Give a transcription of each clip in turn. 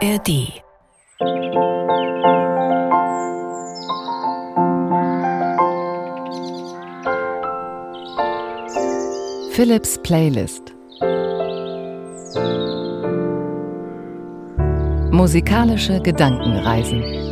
ARD Philips Playlist. Musikalische Gedankenreisen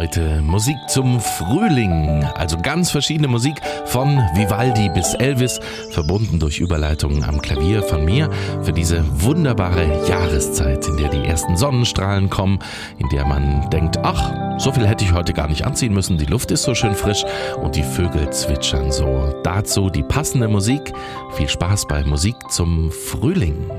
Heute Musik zum Frühling, also ganz verschiedene Musik von Vivaldi bis Elvis, verbunden durch Überleitungen am Klavier von mir für diese wunderbare Jahreszeit, in der die ersten Sonnenstrahlen kommen, in der man denkt, ach, so viel hätte ich heute gar nicht anziehen müssen, die Luft ist so schön frisch und die Vögel zwitschern so. Dazu die passende Musik. Viel Spaß bei Musik zum Frühling.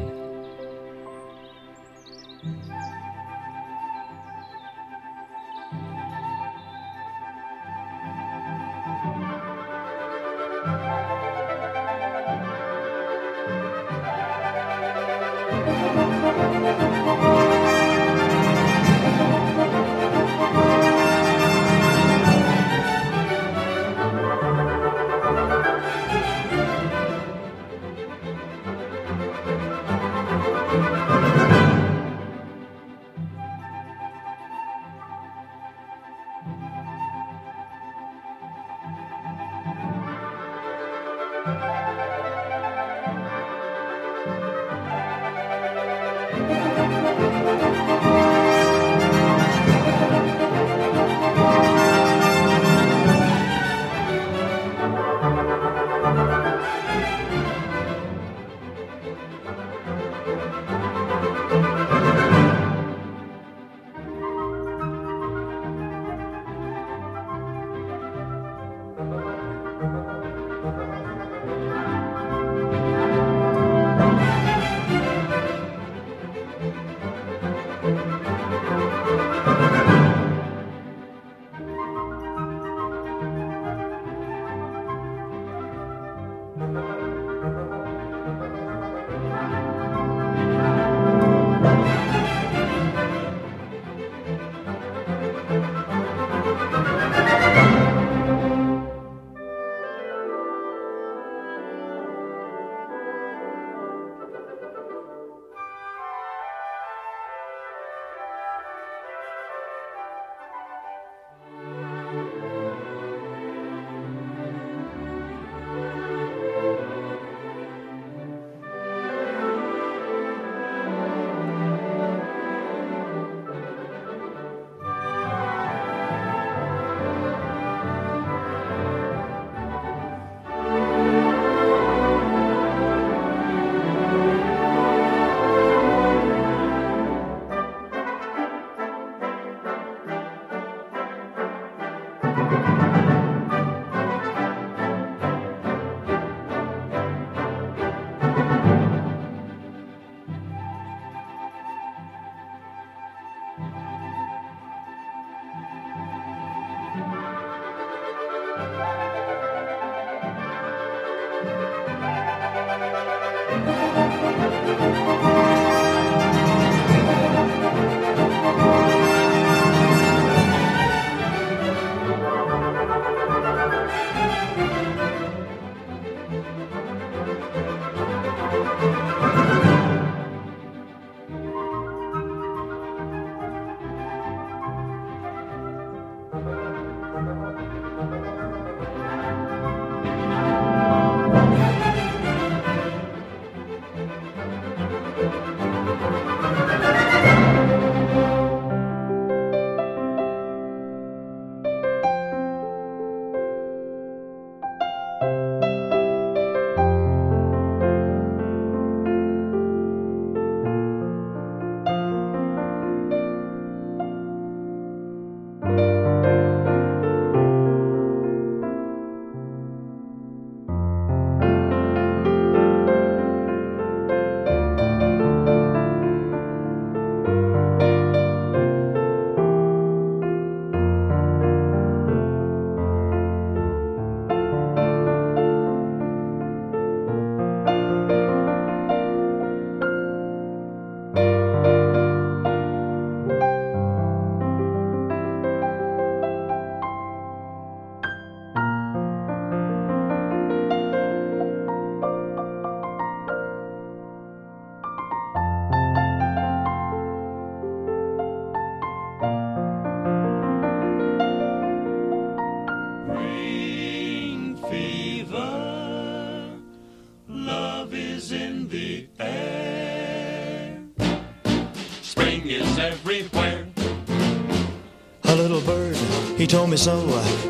Told me so.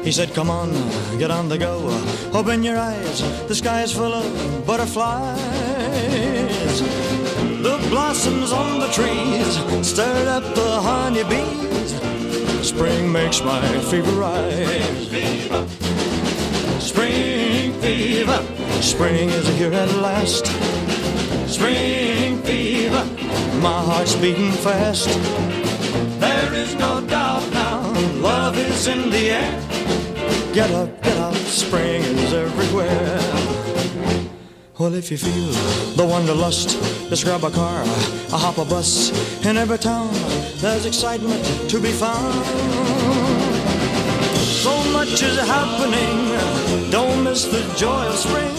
He said, Come on, get on the go. Open your eyes, the sky is full of butterflies. The blossoms on the trees stirred up the honeybees. Spring makes my fever rise. Spring fever, spring is here at last. Spring fever, my heart's beating fast. There is no doubt now, love is in the air. Get up, get up, spring is everywhere. Well, if you feel the wanderlust, just grab a car, a hop a bus. In every town, there's excitement to be found. So much is happening, don't miss the joy of spring.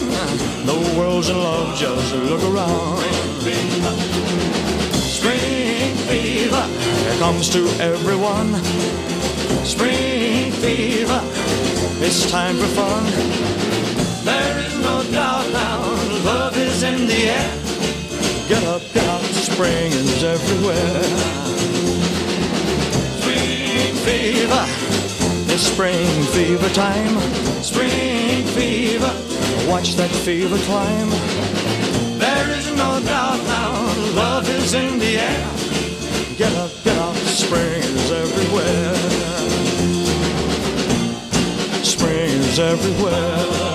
The world's in love, just look around. Spring fever It comes to everyone. Spring fever, it's time for fun. There is no doubt now, love is in the air. Get up, get up, spring is everywhere. Spring fever, it's spring fever time. Spring fever, watch that fever climb. There is no doubt now, love is in the air. Get up, get up, spring is everywhere. Spring is everywhere.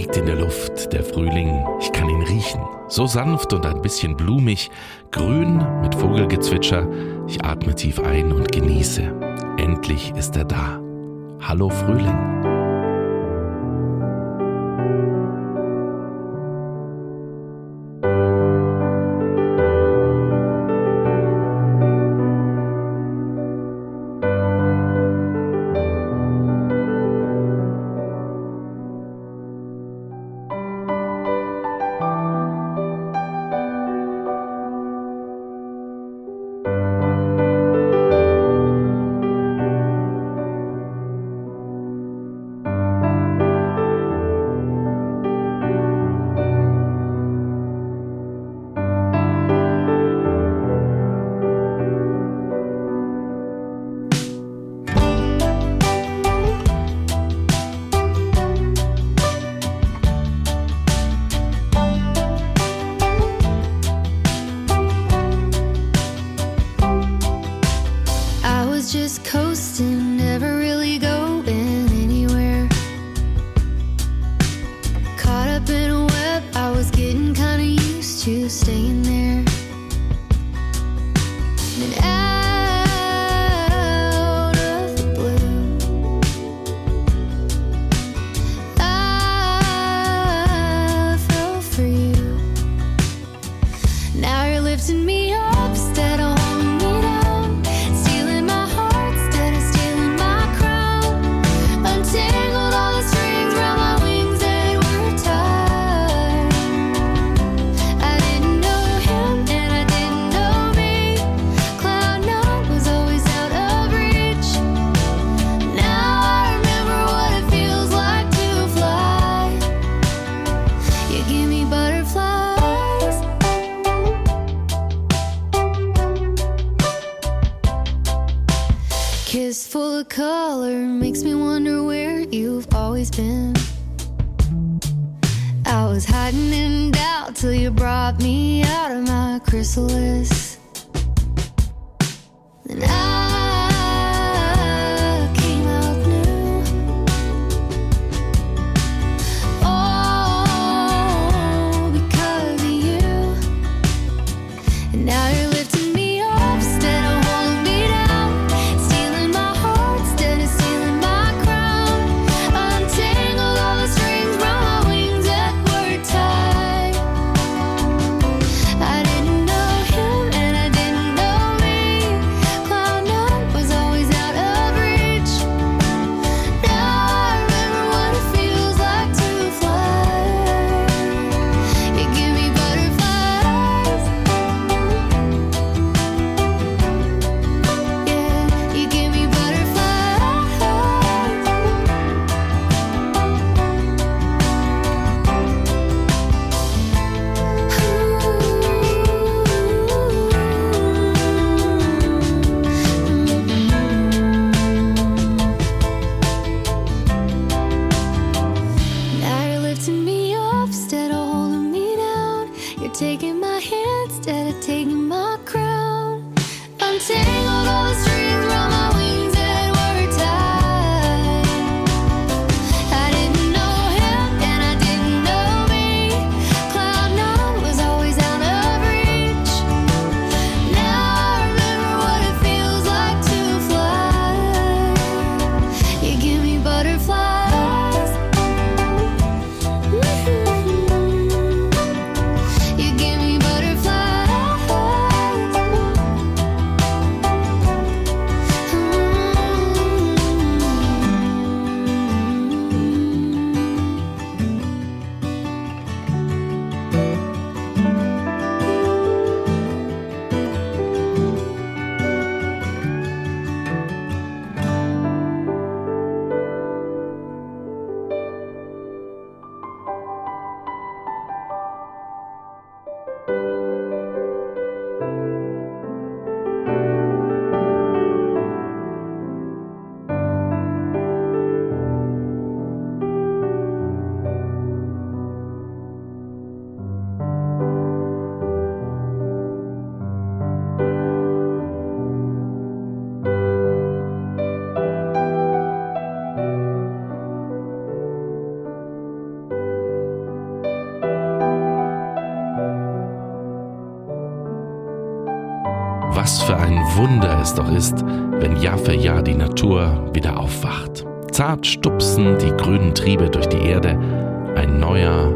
liegt in der Luft, der Frühling, ich kann ihn riechen. So sanft und ein bisschen blumig, grün mit Vogelgezwitscher, ich atme tief ein und genieße. Endlich ist er da. Hallo Frühling. just coasting chrysalis. Was für ein Wunder es doch ist, wenn Jahr für Jahr die Natur wieder aufwacht. Zart stupsen die grünen Triebe durch die Erde, ein neuer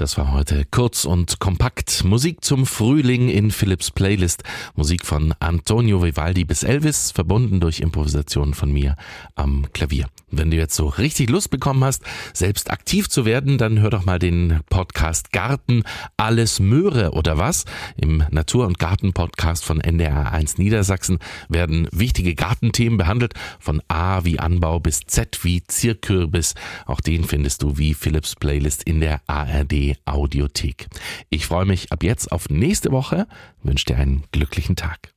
Das war heute kurz und kompakt. Musik zum Frühling in Philips Playlist. Musik von Antonio Vivaldi bis Elvis, verbunden durch Improvisationen von mir am Klavier. Wenn du jetzt so richtig Lust bekommen hast, selbst aktiv zu werden, dann hör doch mal den Podcast Garten alles Möhre oder was. Im Natur- und Garten-Podcast von NDR1 Niedersachsen werden wichtige Gartenthemen behandelt, von A wie Anbau bis Z wie Zierkürbis. Auch den findest du wie Philips Playlist in der ARD Audiothek. Ich freue mich ab jetzt auf nächste Woche, wünsche dir einen glücklichen Tag.